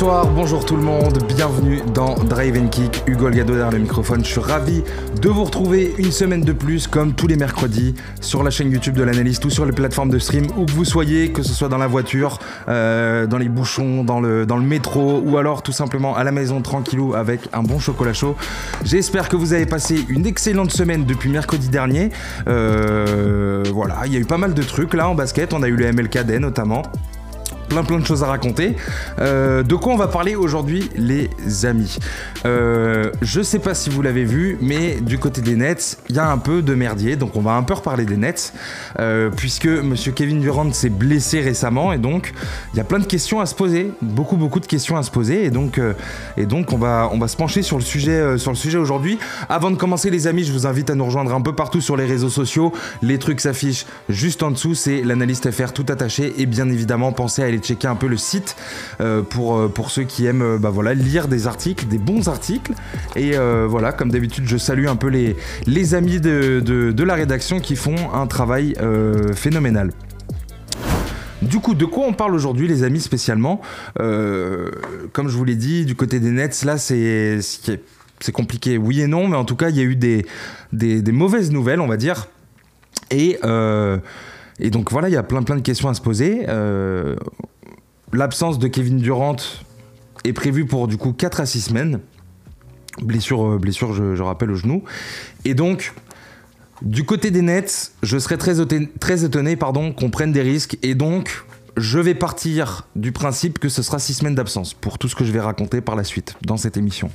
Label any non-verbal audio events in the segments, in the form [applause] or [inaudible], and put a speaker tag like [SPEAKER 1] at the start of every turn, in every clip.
[SPEAKER 1] Bonsoir, bonjour tout le monde, bienvenue dans Drive and Kick, Hugo Gado derrière le microphone. Je suis ravi de vous retrouver une semaine de plus, comme tous les mercredis, sur la chaîne YouTube de l'analyste ou sur les plateformes de stream, où que vous soyez, que ce soit dans la voiture, euh, dans les bouchons, dans le, dans le métro, ou alors tout simplement à la maison tranquillou avec un bon chocolat chaud. J'espère que vous avez passé une excellente semaine depuis mercredi dernier. Euh, voilà, il y a eu pas mal de trucs là en basket, on a eu le MLKD notamment plein plein de choses à raconter. Euh, de quoi on va parler aujourd'hui, les amis euh, Je sais pas si vous l'avez vu, mais du côté des Nets, il y a un peu de merdier, donc on va un peu reparler des Nets, euh, puisque Monsieur Kevin Durant s'est blessé récemment, et donc il y a plein de questions à se poser, beaucoup beaucoup de questions à se poser, et donc et donc on va on va se pencher sur le sujet sur le sujet aujourd'hui. Avant de commencer, les amis, je vous invite à nous rejoindre un peu partout sur les réseaux sociaux. Les trucs s'affichent juste en dessous, c'est l'analyste FR tout attaché, et bien évidemment pensez à aller checker un peu le site euh, pour, euh, pour ceux qui aiment euh, bah voilà, lire des articles, des bons articles. Et voilà, comme d'habitude, je salue un peu les, les amis de, de, la rédaction qui font un travail phénoménal. Du coup, de quoi on parle aujourd'hui, les amis, spécialement? Comme je vous l'ai dit, du côté des Nets, là, c'est c'est compliqué, oui et non, mais en tout cas, il y a eu des, des, des mauvaises nouvelles, on va dire. Et, et donc voilà, il y a plein plein de questions à se poser. L'absence de Kevin Durant est prévue pour du coup 4 à 6 semaines. Blessure, euh, blessure je, rappelle, au genou. Et donc, du côté des Nets, je serais très, très étonné pardon, qu'on prenne des risques. Et donc, je vais partir du principe que ce sera 6 semaines d'absence pour tout ce que je vais raconter par la suite dans cette émission.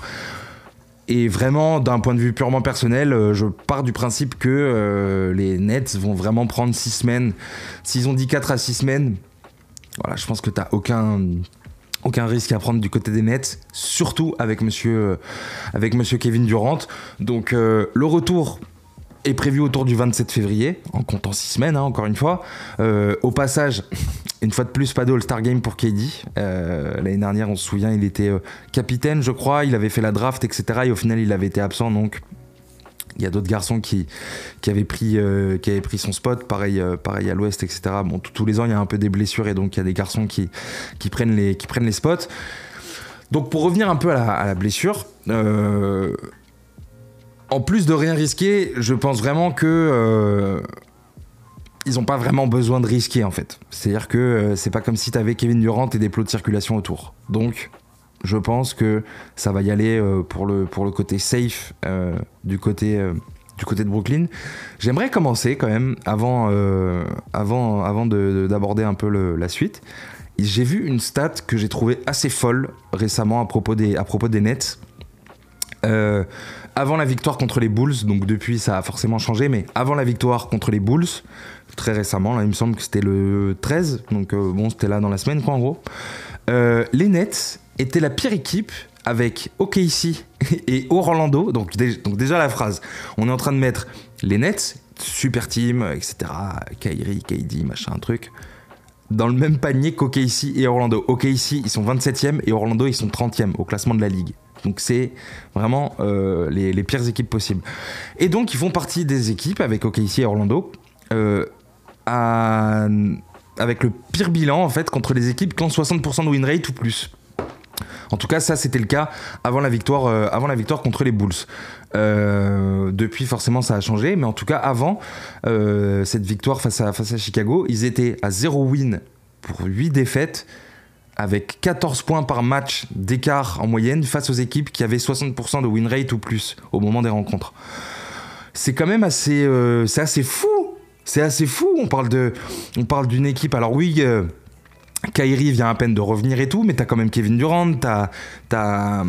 [SPEAKER 1] Et vraiment, d'un point de vue purement personnel, euh, je pars du principe que euh, les Nets vont vraiment prendre 6 semaines. S'ils ont dit 4 à 6 semaines, voilà, je pense que tu n'as aucun, aucun risque à prendre du côté des Nets, surtout avec monsieur, euh, avec monsieur Kevin Durant. Donc le retour est prévu autour du 27 février, en comptant 6 semaines, hein, encore une fois. Au passage, [laughs] une fois de plus, pas de All-Star Game pour KD. L'année dernière, on se souvient, il était capitaine, je crois, il avait fait la draft, etc. Et au final, il avait été absent, donc il y a d'autres garçons qui, qui, avaient pris, euh, qui avaient pris son spot, pareil, euh, pareil à l'ouest, etc. Bon, tous les ans, il y a un peu des blessures et donc il y a des garçons qui, qui, prennent, les, qui prennent les spots. Donc pour revenir un peu à la, blessure, euh, en plus de rien risquer, je pense vraiment que ils n'ont pas vraiment besoin de risquer en fait. C'est-à-dire que c'est pas comme si tu avais Kevin Durant et des plots de circulation autour. Donc je pense que ça va y aller euh, pour, le, pour le côté safe euh, du, côté, euh, du côté de Brooklyn. J'aimerais commencer quand même, avant, avant, avant d'aborder un peu la suite. J'ai vu une stat que j'ai trouvée assez folle récemment à propos des, à propos des Nets. avant la victoire contre les Bulls, donc depuis ça a forcément changé, mais avant la victoire contre les Bulls, très récemment, là il me semble que c'était le 13, donc bon c'était là dans la semaine quoi en gros, les Nets était la pire équipe avec OKC [laughs] et Orlando. Donc, déjà la phrase, on est en train de mettre les Nets, super team, etc. Kyrie, KD, machin, un truc. Dans le même panier qu'OKC et Orlando. OKC, ils sont 27e et Orlando, ils sont 30e au classement de la ligue. Donc c'est vraiment euh, les, pires équipes possibles. Et donc ils font partie des équipes avec OKC et Orlando euh, avec le pire bilan en fait contre les équipes qui ont 60% de win rate ou plus. En tout cas, ça c'était le cas avant la victoire, euh, avant la victoire contre les Bulls. Euh, depuis, forcément, ça a changé, mais en tout cas, avant cette victoire face à, face à Chicago, ils étaient à 0 win pour 8 défaites, avec 14 points par match d'écart en moyenne face aux équipes qui avaient 60% de win rate ou plus au moment des rencontres. C'est quand même assez, c'est assez fou. C'est assez fou. On parle d'une équipe. Alors oui. Kyrie vient à peine de revenir et tout, mais t'as quand même Kevin Durant, t'as, t'as,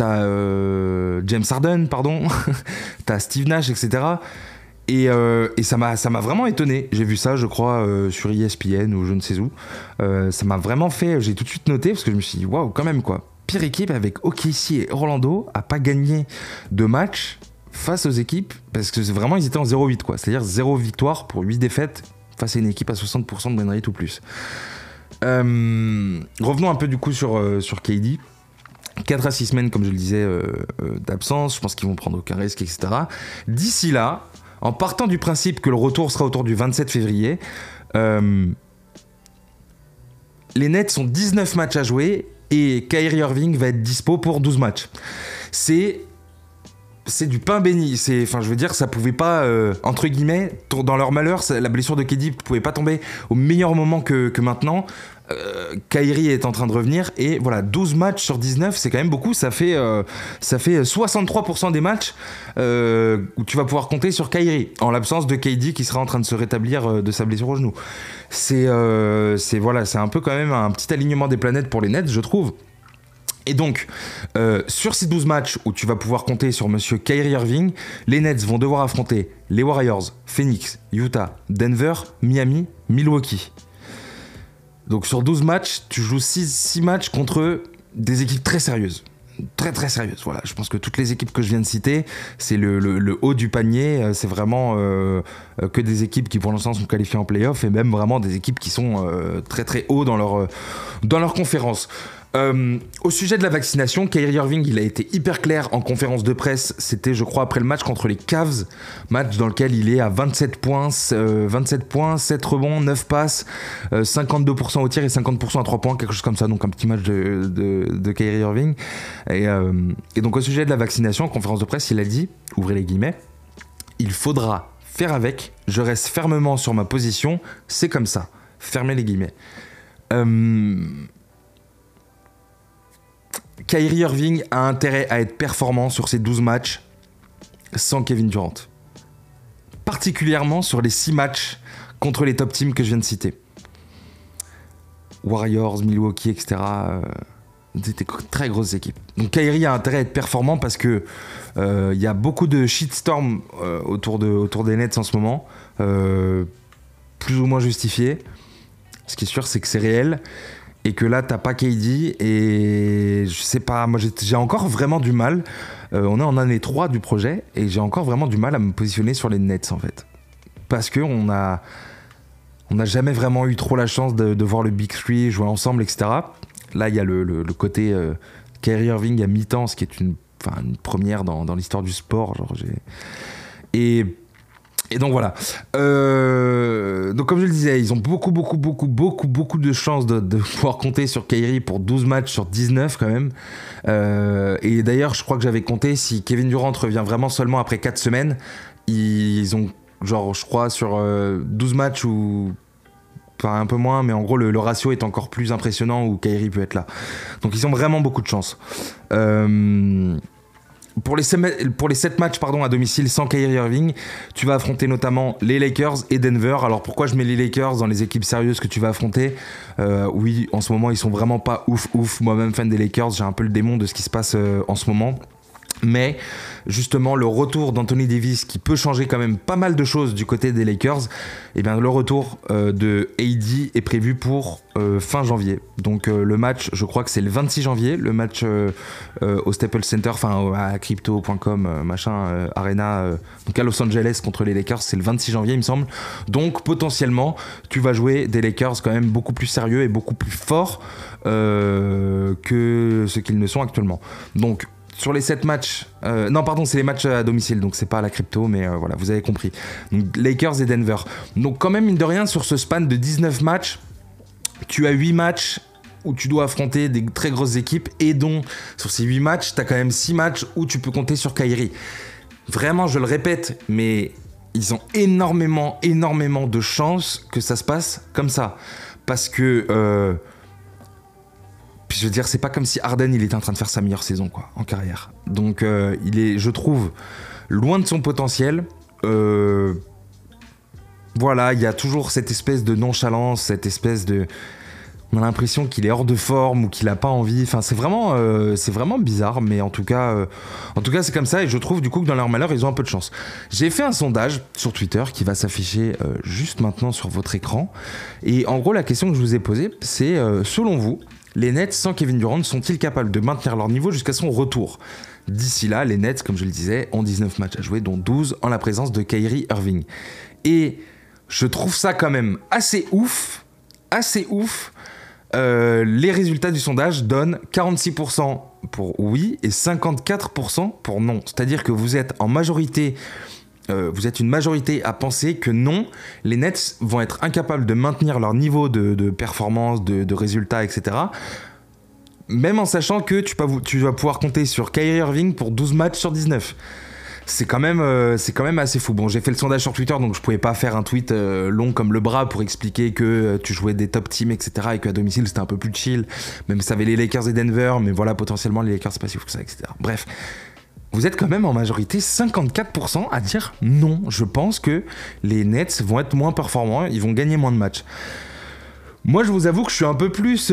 [SPEAKER 1] euh, James Harden, pardon, [laughs] t'as Steve Nash, etc. Et, euh, ça m'a vraiment étonné. J'ai vu ça, je crois, euh, sur ESPN ou je ne sais où. ça m'a vraiment fait. J'ai tout de suite noté parce que je me suis dit waouh, quand même quoi. Pire équipe avec OKC et Orlando a pas gagné de match face aux équipes parce que vraiment ils étaient en 0-8 quoi. C'est-à-dire 0 victoire pour 8 défaites face à une équipe à 60% de win rate ou plus. Euh, revenons un peu du coup sur, euh, KD. 4 à 6 semaines, comme je le disais, euh, d'absence. Je pense qu'ils vont prendre aucun risque, etc. D'ici là, en partant du principe que le retour sera autour du 27 février, les Nets ont 19 matchs à jouer et Kyrie Irving va être dispo pour 12 matchs. C'est c'est du pain béni. C'est, enfin, je veux dire, ça pouvait pas, euh, entre guillemets, dans leur malheur, la blessure de KD pouvait pas tomber au meilleur moment que, maintenant. Euh, Kairi est en train de revenir et voilà 12 matchs sur 19 c'est quand même beaucoup ça fait euh, ça fait 63% des matchs où tu vas pouvoir compter sur Kairi en l'absence de KD qui sera en train de se rétablir de sa blessure au genou c'est c'est voilà c'est un peu quand même un petit alignement des planètes pour les Nets je trouve et donc, euh, sur ces 12 matchs où tu vas pouvoir compter sur monsieur Kyrie Irving, les Nets vont devoir affronter les Warriors, Phoenix, Utah, Denver, Miami, Milwaukee. Donc sur 12 matchs, tu joues 6, matchs contre des équipes très sérieuses. Très très sérieuses. Voilà, je pense que toutes les équipes que je viens de citer, c'est le, haut du panier. Euh, c'est vraiment euh, que des équipes qui pour l'instant sont qualifiées en playoff et même vraiment des équipes qui sont très très haut dans leur, dans leur conférence. Euh, au sujet de la vaccination, Kyrie Irving, il a été hyper clair en conférence de presse. C'était, je crois, après le match contre les Cavs, match dans lequel il est à 27 points, 27 euh, points, 7 rebonds, 9 passes, 52% euh, au tir et 50% à 3 points, quelque chose comme ça. Donc un petit match de, de, Kyrie Irving. Et, et donc au sujet de la vaccination, en conférence de presse, il a dit, ouvrez les guillemets, il faudra faire avec. Je reste fermement sur ma position. C'est comme ça. Fermez les guillemets. Euh, Kyrie Irving a intérêt à être performant sur ces 12 matchs sans Kevin Durant. Particulièrement sur les 6 matchs contre les top teams que je viens de citer. Warriors, Milwaukee, etc. C'était très grosses équipes. Donc Kyrie a intérêt à être performant parce que euh, il y a beaucoup de shitstorm euh, autour, de, autour des Nets en ce moment, euh, plus ou moins justifié. Ce qui est sûr, c'est que c'est réel et que là t'as pas KD et je sais pas moi j'ai encore vraiment du mal euh, on est en année 3 du projet et j'ai encore vraiment du mal à me positionner sur les Nets en fait. Parce que on a on n'a jamais vraiment eu trop la chance de, voir le Big Three jouer ensemble etc là il y a le, le, côté euh, Kyrie Irving à mi-temps ce qui est une, une première dans, dans l'histoire du sport genre et et donc voilà. Euh, donc comme je le disais, ils ont beaucoup, beaucoup, beaucoup, beaucoup, beaucoup de chances de, [laughs] pouvoir compter sur Kyrie pour 12 matchs sur 19 quand même. Euh, et d'ailleurs, je crois que j'avais compté si Kevin Durant revient vraiment seulement après 4 semaines, ils ont genre, je crois, sur 12 euh, matchs ou enfin un peu moins, mais en gros le, ratio est encore plus impressionnant où Kyrie peut être là. Donc ils ont vraiment beaucoup de chance. Euh, pour les, pour les 7 matchs pardon, à domicile sans Kyrie Irving, tu vas affronter notamment les Lakers et Denver. Alors pourquoi je mets les Lakers dans les équipes sérieuses que tu vas affronter? Euh, Oui, en ce moment, ils sont vraiment pas ouf ouf. Moi-même fan des Lakers, j'ai un peu le démon de ce qui se passe euh, en ce moment. Mais justement, le retour d'Anthony Davis, qui peut changer quand même pas mal de choses du côté des Lakers, et eh bien le retour euh, de AD est prévu pour euh, fin janvier. Donc euh, le match, je crois que c'est le 26 janvier, le match au Staples Center, enfin à crypto.com, machin, Arena, donc à Los Angeles contre les Lakers, c'est le 26 janvier, il me semble. Donc potentiellement, tu vas jouer des Lakers quand même beaucoup plus sérieux et beaucoup plus forts que ce qu'ils ne sont actuellement. Donc sur les 7 matchs, euh, non pardon, c'est les matchs à domicile, donc c'est pas la crypto, mais euh, voilà, vous avez compris. Lakers et Denver. Donc quand même, mine de rien, sur ce span de 19 matchs, tu as 8 matchs où tu dois affronter des très grosses équipes, et dont sur ces 8 matchs, tu as quand même 6 matchs où tu peux compter sur Kyrie. Vraiment, je le répète, mais ils ont énormément, énormément de chances que ça se passe comme ça. Parce que... Euh, puis je veux dire, c'est pas comme si Arden il était en train de faire sa meilleure saison en carrière. Donc euh, il est, je trouve, loin de son potentiel. Euh, voilà, il y a toujours cette espèce de nonchalance, cette espèce de, on a l'impression qu'il est hors de forme ou qu'il a pas envie. Enfin, c'est vraiment, euh, c'est vraiment bizarre, mais en tout cas, en tout cas, c'est comme ça. Et je trouve du coup que dans leur malheur, ils ont un peu de chance. J'ai fait un sondage sur Twitter qui va s'afficher juste maintenant sur votre écran. Et en gros, la question que je vous ai posée, c'est selon vous, les Nets sans Kevin Durant sont-ils capables de maintenir leur niveau jusqu'à son retour? D'ici là, les Nets, comme je le disais, ont 19 matchs à jouer, dont 12 en la présence de Kyrie Irving. Et je trouve ça quand même assez ouf, assez ouf. Euh, les résultats du sondage donnent 46% pour oui et 54% pour non. C'est-à-dire que vous êtes en majorité euh, vous êtes une majorité à penser que non, les Nets vont être incapables de maintenir leur niveau de, performance, de, résultats, etc. même en sachant que tu, vas pouvoir compter sur Kyrie Irving pour 12 matchs sur 19 c'est quand même euh, c'est quand même assez fou. Bon, j'ai fait le sondage sur Twitter, donc je pouvais pas faire un tweet euh, long comme le bras pour expliquer que tu jouais des top teams, etc. Et qu'à domicile c'était un peu plus chill. Même ça avait les Lakers et Denver, mais voilà potentiellement les Lakers c'est pas si fou que ça, etc. Bref. Vous êtes quand même en majorité 54% à dire non. Je pense que les Nets vont être moins performants, ils vont gagner moins de matchs. Moi, je vous avoue que je suis un peu plus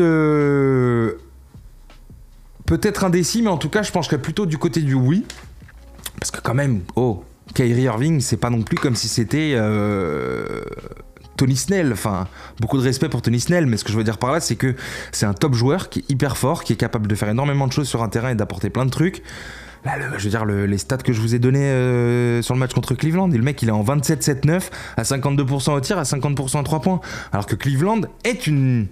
[SPEAKER 1] peut-être indécis, mais en tout cas, je pencherais plutôt du côté du oui. Parce que quand même, oh, Kyrie Irving, c'est pas non plus comme si c'était euh, Tony Snell. Enfin, beaucoup de respect pour Tony Snell, mais ce que je veux dire par là, c'est que c'est un top joueur qui est hyper fort, qui est capable de faire énormément de choses sur un terrain et d'apporter plein de trucs. Je veux dire, les stats que je vous ai donnés euh, sur le match contre Cleveland, le mec il est en 27-7-9, à 52% au tir, à 50% à 3 points. Alors que Cleveland est une.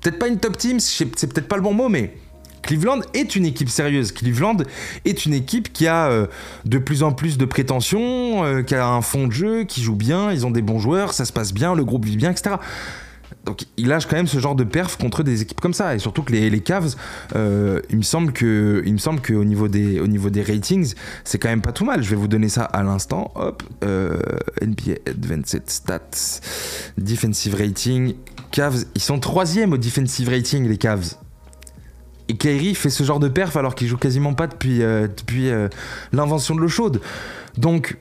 [SPEAKER 1] Peut-être pas une top team, c'est peut-être pas le bon mot, mais Cleveland est une équipe sérieuse. Cleveland est une équipe qui a euh, de plus en plus de prétentions, euh, qui a un fond de jeu, qui joue bien, ils ont des bons joueurs, ça se passe bien, le groupe vit bien, etc. Donc il lâche quand même ce genre de perf contre des équipes comme ça et surtout que les, Cavs, euh, il me semble que au niveau des ratings, c'est quand même pas tout mal. Je vais vous donner ça à l'instant. Hop, NBA Advanced Stats, defensive rating, Cavs, ils sont troisième au defensive rating les Cavs. Et Kyrie fait ce genre de perf alors qu'il joue quasiment pas depuis, euh, depuis euh, l'invention de l'eau chaude. Donc,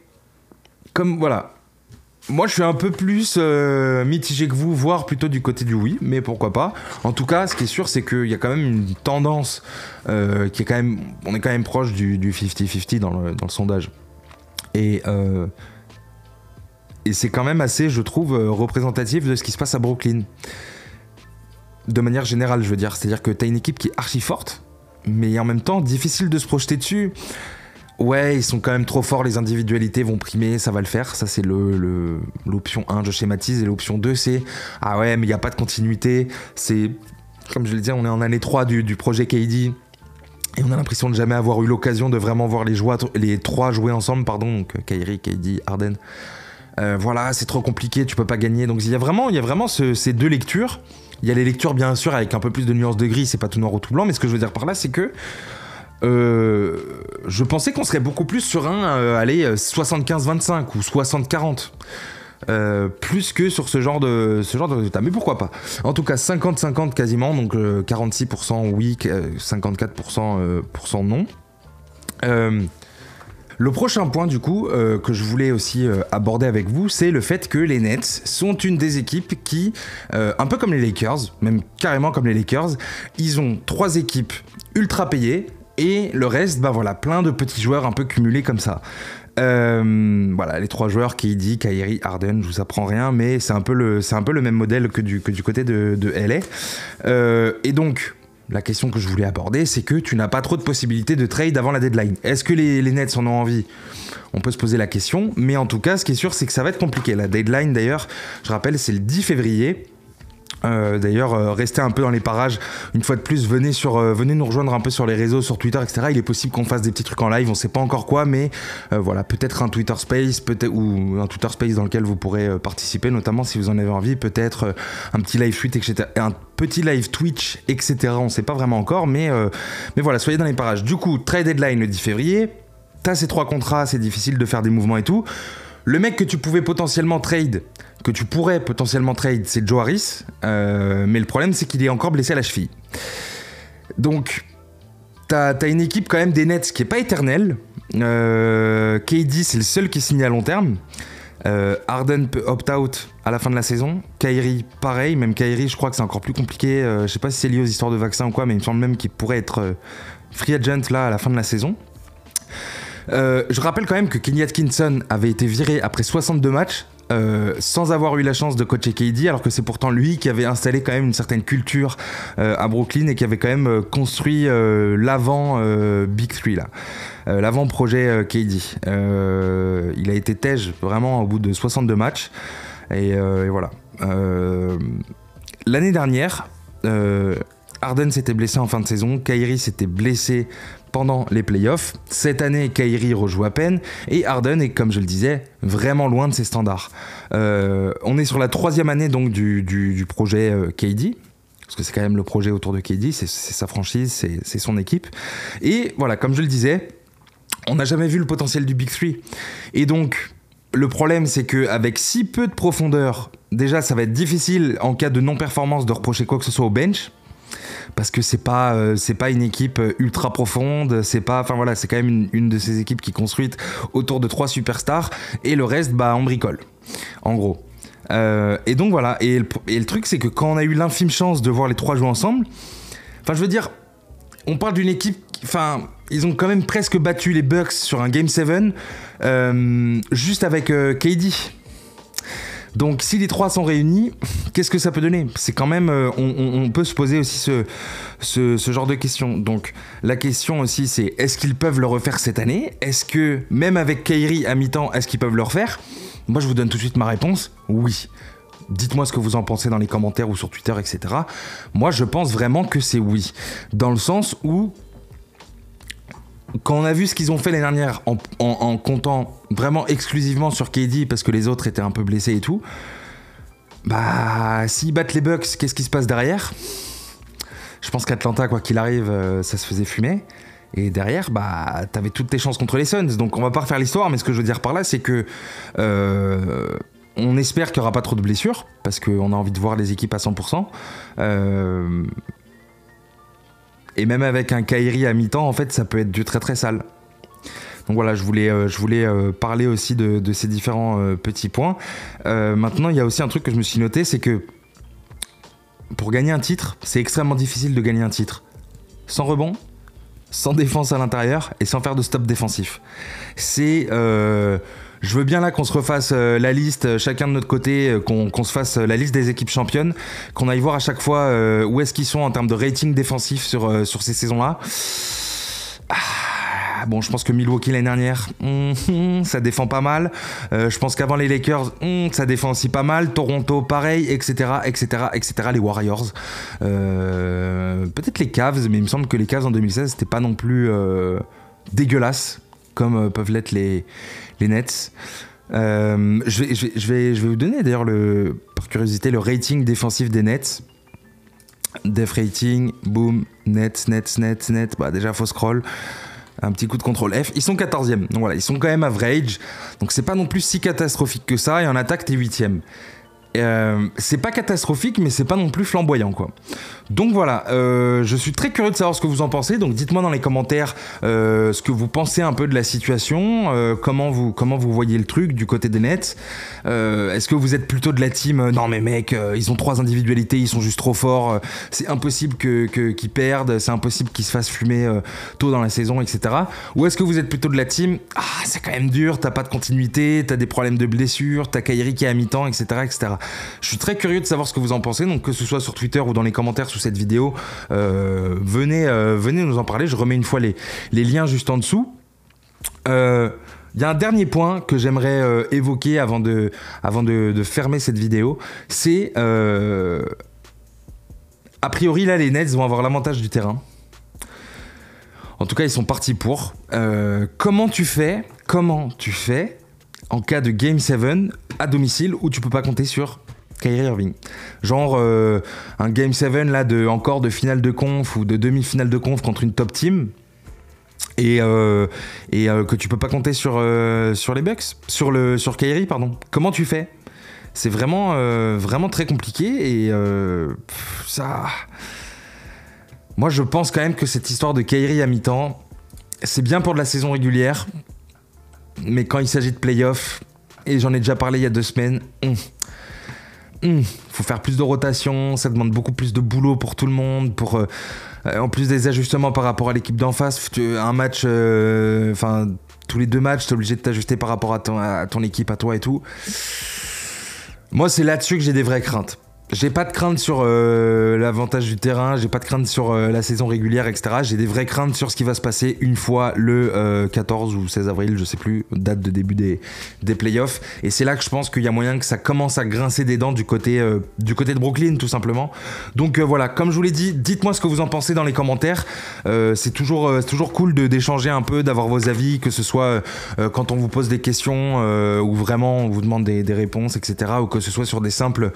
[SPEAKER 1] comme voilà. Moi, je suis un peu plus euh, mitigé que vous, voire plutôt du côté du oui, mais pourquoi pas. En tout cas, ce qui est sûr, c'est qu'il y a quand même une tendance qui est quand même. On est quand même proche du 50-50 dans le, dans le, sondage. Et. et c'est quand même assez, je trouve, représentatif de ce qui se passe à Brooklyn de manière générale, je veux dire. C'est-à-dire que t'as une équipe qui est archi forte, mais en même temps difficile de se projeter dessus. Ouais, ils sont quand même trop forts, les individualités vont primer, ça va le faire. Ça, c'est l'option le, 1, je schématise. Et l'option 2, c'est Ah ouais, mais il n'y a pas de continuité. C'est, comme je l'ai dit, on est en année 3 du, projet KD. Et on a l'impression de jamais avoir eu l'occasion de vraiment voir les, les trois jouer ensemble, pardon, donc Kyrie, KD, Harden. Euh, voilà, c'est trop compliqué, tu peux pas gagner. Donc il y a vraiment, y a vraiment ces deux lectures. Il y a les lectures, bien sûr, avec un peu plus de nuances de gris, c'est pas tout noir ou tout blanc, mais ce que je veux dire par là, c'est que euh, je pensais qu'on serait beaucoup plus sur un, euh, allez, 75-25 ou 60-40. Euh, plus que sur ce genre de ce genre de résultat. Mais pourquoi pas? En tout cas, 50-50 quasiment, donc 46% oui, 54% pour non. Le prochain point du coup euh, que je voulais aussi euh, aborder avec vous, c'est le fait que les Nets sont une des équipes qui, euh, un peu comme les Lakers, même carrément comme les Lakers, ils ont trois équipes ultra payées et le reste, bah voilà, plein de petits joueurs un peu cumulés comme ça. voilà, les trois joueurs, KD, Kyrie, Harden, je vous apprends rien, mais c'est un peu le, même modèle que du, côté de, de LA. et donc, la question que je voulais aborder, c'est que tu n'as pas trop de possibilités de trade avant la deadline. Est-ce que les, Nets en ont envie? On peut se poser la question, mais en tout cas, ce qui est sûr, c'est que ça va être compliqué. La deadline, d'ailleurs, je rappelle, c'est le 10 février. Euh, d'ailleurs, euh, restez un peu dans les parages. Une fois de plus, venez, sur, euh, venez nous rejoindre un peu sur les réseaux, sur Twitter, etc. Il est possible qu'on fasse des petits trucs en live. On sait pas encore quoi, mais voilà, peut-être un Twitter Space, peut-être ou un Twitter Space dans lequel vous pourrez participer, notamment si vous en avez envie. Peut-être un petit live tweet, etc. Un petit live Twitch, etc. On sait pas vraiment encore, mais mais voilà, soyez dans les parages. Du coup, trade deadline le 10 février. T'as ces trois contrats, c'est difficile de faire des mouvements et tout. Le mec que tu pouvais potentiellement trade, que tu pourrais potentiellement trade, c'est Joe Harris. Euh, mais le problème, c'est qu'il est encore blessé à la cheville. Donc, t'as as une équipe quand même des Nets qui est pas éternelle. Euh, KD, c'est le seul qui est signé à long terme. Euh, Harden peut opt-out à la fin de la saison. Kyrie, pareil. Même Kyrie, je crois que c'est encore plus compliqué. je sais pas si c'est lié aux histoires de vaccins ou quoi, mais il me semble même qu'il pourrait être free agent là à la fin de la saison. Euh, je rappelle quand même que Kenny Atkinson avait été viré après 62 matchs. Euh, sans avoir eu la chance de coacher KD, alors que c'est pourtant lui qui avait installé quand même une certaine culture euh, à Brooklyn et qui avait quand même construit l'avant Big Three là, l'avant projet KD. il a été tège vraiment au bout de 62 matchs et, et voilà. L'année dernière, Arden s'était blessé en fin de saison, Kyrie s'était blessé pendant les playoffs. Cette année, Kyrie rejoue à peine et Harden est, comme je le disais, vraiment loin de ses standards. Euh, on est sur la troisième année donc du, projet euh, KD. parce que c'est quand même le projet autour de KD, c'est sa franchise, c'est son équipe. Et voilà, comme je le disais, on n'a jamais vu le potentiel du Big Three. Et donc, le problème, c'est qu'avec si peu de profondeur, déjà, ça va être difficile en cas de non-performance de reprocher quoi que ce soit au bench parce que c'est pas euh, c'est pas une équipe euh, ultra profonde, c'est pas enfin voilà, c'est quand même une, de ces équipes qui est construite autour de trois superstars et le reste bah on bricole. En gros. Euh, et donc voilà, et le, truc c'est que quand on a eu l'infime chance de voir les trois jouer ensemble, enfin je veux dire, on parle d'une équipe, enfin ils ont quand même presque battu les Bucks sur un Game 7 juste avec KD. Donc si les trois sont réunis, qu'est-ce que ça peut donner? C'est quand même, euh, on, peut se poser aussi ce, ce, genre de questions. Donc la question aussi c'est est-ce qu'ils peuvent le refaire cette année? Est-ce que même avec Kairi à mi-temps, est-ce qu'ils peuvent le refaire? Moi je vous donne tout de suite ma réponse, oui. Dites-moi ce que vous en pensez dans les commentaires ou sur Twitter, etc. Moi je pense vraiment que c'est oui. Dans le sens où quand on a vu ce qu'ils ont fait l'année dernière en, comptant vraiment exclusivement sur KD parce que les autres étaient un peu blessés et tout, bah s'ils battent les Bucks, qu'est-ce qui se passe derrière? Je pense qu'Atlanta, quoi qu'il arrive, euh, ça se faisait fumer. Et derrière, bah, t'avais toutes tes chances contre les Suns. Donc on va pas refaire l'histoire, mais ce que je veux dire par là, c'est que euh, on espère qu'il n'y aura pas trop de blessures, parce qu'on a envie de voir les équipes à 100%. Euh, et même avec un Kairi à mi-temps, en fait, ça peut être du très très sale. Donc voilà, je voulais, euh, euh, parler aussi de, ces différents euh, petits points. maintenant, il y a aussi un truc que je me suis noté, c'est que pour gagner un titre, c'est extrêmement difficile de gagner un titre. Sans rebond, sans défense à l'intérieur et sans faire de stop défensif. C'est je veux bien là qu'on se refasse la liste, chacun de notre côté, qu'on se fasse la liste des équipes championnes, qu'on aille voir à chaque fois où est-ce qu'ils sont en termes de rating défensif sur, sur ces saisons-là. Ah, bon, je pense que Milwaukee l'année dernière, hum, [laughs] ça défend pas mal. je pense qu'avant les Lakers, hum, ça défend aussi pas mal. Toronto, pareil, etc., etc., etc. Les Warriors, peut-être les Cavs, mais il me semble que les Cavs en 2016 c'était pas non plus dégueulasse comme peuvent l'être les, les Nets. Euh, je, vais, je, vais, je, vais, vous donner d'ailleurs, le, par curiosité, le rating défensif des Nets. Def rating, boom, Nets, Nets, Nets, Nets. Bah, déjà, faut scroll. Un petit coup de contrôle F. Ils sont 14e. Donc voilà, ils sont quand même average. Donc c'est pas non plus si catastrophique que ça. Et en attaque, t'es 8e. Euh, c'est pas catastrophique, mais c'est pas non plus flamboyant, quoi. Donc voilà, euh, je suis très curieux de savoir ce que vous en pensez. Donc dites-moi dans les commentaires euh, ce que vous pensez un peu de la situation, comment vous comment vous voyez le truc du côté des Nets. Est-ce que vous êtes plutôt de la team Non mais mec, ils ont trois individualités, ils sont juste trop forts. c'est impossible que qu'ils perdent, c'est impossible qu'ils se fassent fumer tôt dans la saison, etc. Ou est-ce que vous êtes plutôt de la team Ah c'est quand même dur, t'as pas de continuité, t'as des problèmes de blessure, t'as Kairi qui est à mi-temps, etc., etc. Je suis très curieux de savoir ce que vous en pensez, donc que ce soit sur Twitter ou dans les commentaires sous cette vidéo, euh, venez, euh, venez nous en parler. Je remets une fois les, liens juste en dessous. Il euh, y a un dernier point que j'aimerais évoquer avant, de, fermer cette vidéo. C'est. a priori, là, les Nets vont avoir l'avantage du terrain. En tout cas, ils sont partis pour. comment tu fais Comment tu fais en cas de Game 7 domicile où tu peux pas compter sur Kyrie Irving. Genre euh, un Game 7 là de encore de finale de conf ou de demi-finale de conf contre une top team et, euh, et euh, que tu peux pas compter sur, sur les Bucks, sur le sur Kyrie pardon. Comment tu fais? C'est vraiment vraiment très compliqué et ça moi je pense quand même que cette histoire de Kyrie à mi-temps c'est bien pour de la saison régulière mais quand il s'agit de playoffs et j'en ai déjà parlé il y a deux semaines. Il hum, hum, faut faire plus de rotation, ça demande beaucoup plus de boulot pour tout le monde, euh, en plus des ajustements par rapport à l'équipe d'en face. Un match, euh, enfin tous les deux matchs, t'es obligé de t'ajuster par rapport à ton équipe, à toi et tout. Moi, c'est là-dessus que j'ai des vraies craintes. J'ai pas de crainte sur euh, l'avantage du terrain, j'ai pas de crainte sur euh, la saison régulière, etc. J'ai des vraies craintes sur ce qui va se passer une fois le 14 euh, ou 16 avril, je sais plus, date de début des, des playoffs. Et c'est là que je pense qu'il y a moyen que ça commence à grincer des dents du côté, du côté de Brooklyn, tout simplement. Donc voilà, comme je vous l'ai dit, dites-moi ce que vous en pensez dans les commentaires. c'est toujours, toujours cool d'échanger un peu, d'avoir vos avis, que ce soit quand on vous pose des questions ou vraiment on vous demande des, des réponses, etc. Ou que ce soit sur des simples,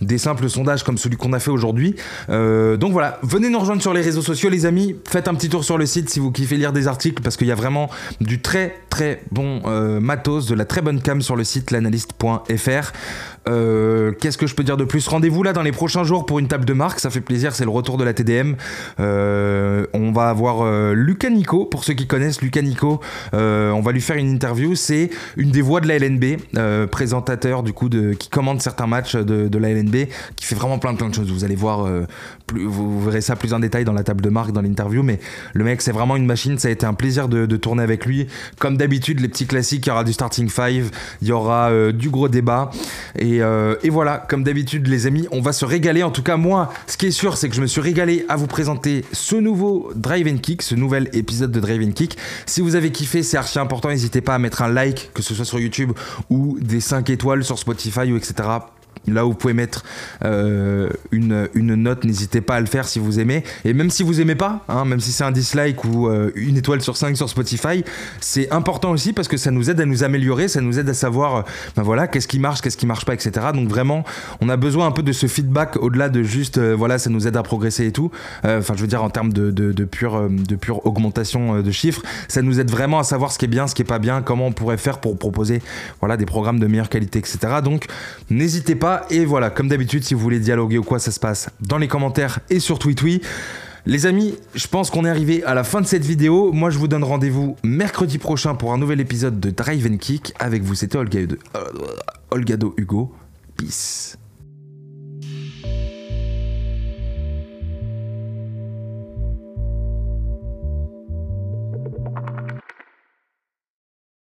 [SPEAKER 1] des simples simple sondage comme celui qu'on a fait aujourd'hui. Euh, donc voilà, venez nous rejoindre sur les réseaux sociaux, les amis. Faites un petit tour sur le site si vous kiffez lire des articles, parce qu'il y a vraiment du très très bon euh, matos, de la très bonne cam sur le site l'analyste.fr. Euh, Qu'est-ce que je peux dire de plus? Rendez-vous là dans les prochains jours pour une table de marque, ça fait plaisir, c'est le retour de la TDM. On va avoir Lucas Nico, pour ceux qui connaissent Lucas Nico, on va lui faire une interview, c'est une des voix de la LNB, présentateur du coup qui commande certains matchs de la LNB, qui fait vraiment plein plein de choses, vous allez voir, euh, vous verrez ça plus en détail dans la table de marque, dans l'interview, mais le mec c'est vraiment une machine, ça a été un plaisir de, tourner avec lui, comme d'habitude les petits classiques, il y aura du starting five, il y aura euh, du gros débat, et, euh, et voilà, comme d'habitude les amis, on va se régaler, en tout cas moi, ce qui est sûr c'est que je me suis régalé à vous présenter ce nouveau Drive Kick, ce nouvel épisode de Drive Kick, si vous avez kiffé c'est archi important, n'hésitez pas à mettre un like, que ce soit sur YouTube ou des 5 étoiles sur Spotify ou etc. Là où vous pouvez mettre euh, une, une note, n'hésitez pas à le faire si vous aimez. Et même si vous aimez pas, hein, même si c'est un dislike ou euh, une étoile sur 5 sur Spotify, c'est important aussi parce que ça nous aide à nous améliorer, ça nous aide à savoir euh, ben voilà, qu'est-ce qui marche, qu'est-ce qui marche pas, etc. Donc vraiment, on a besoin un peu de ce feedback au-delà de juste, voilà, ça nous aide à progresser et tout. Enfin, je veux dire, en termes de, de, de pure, de pure augmentation de chiffres, ça nous aide vraiment à savoir ce qui est bien, ce qui est pas bien, comment on pourrait faire pour proposer voilà, des programmes de meilleure qualité, etc. Donc n'hésitez pas. Et voilà, comme d'habitude, si vous voulez dialoguer ou quoi, ça se passe dans les commentaires et sur TweetWee. Les amis, je pense qu'on est arrivé à la fin de cette vidéo. Moi, je vous donne rendez-vous mercredi prochain pour un nouvel épisode de Drive and Kick. Avec vous, c'était Olgado, Olgado Hugo. Peace.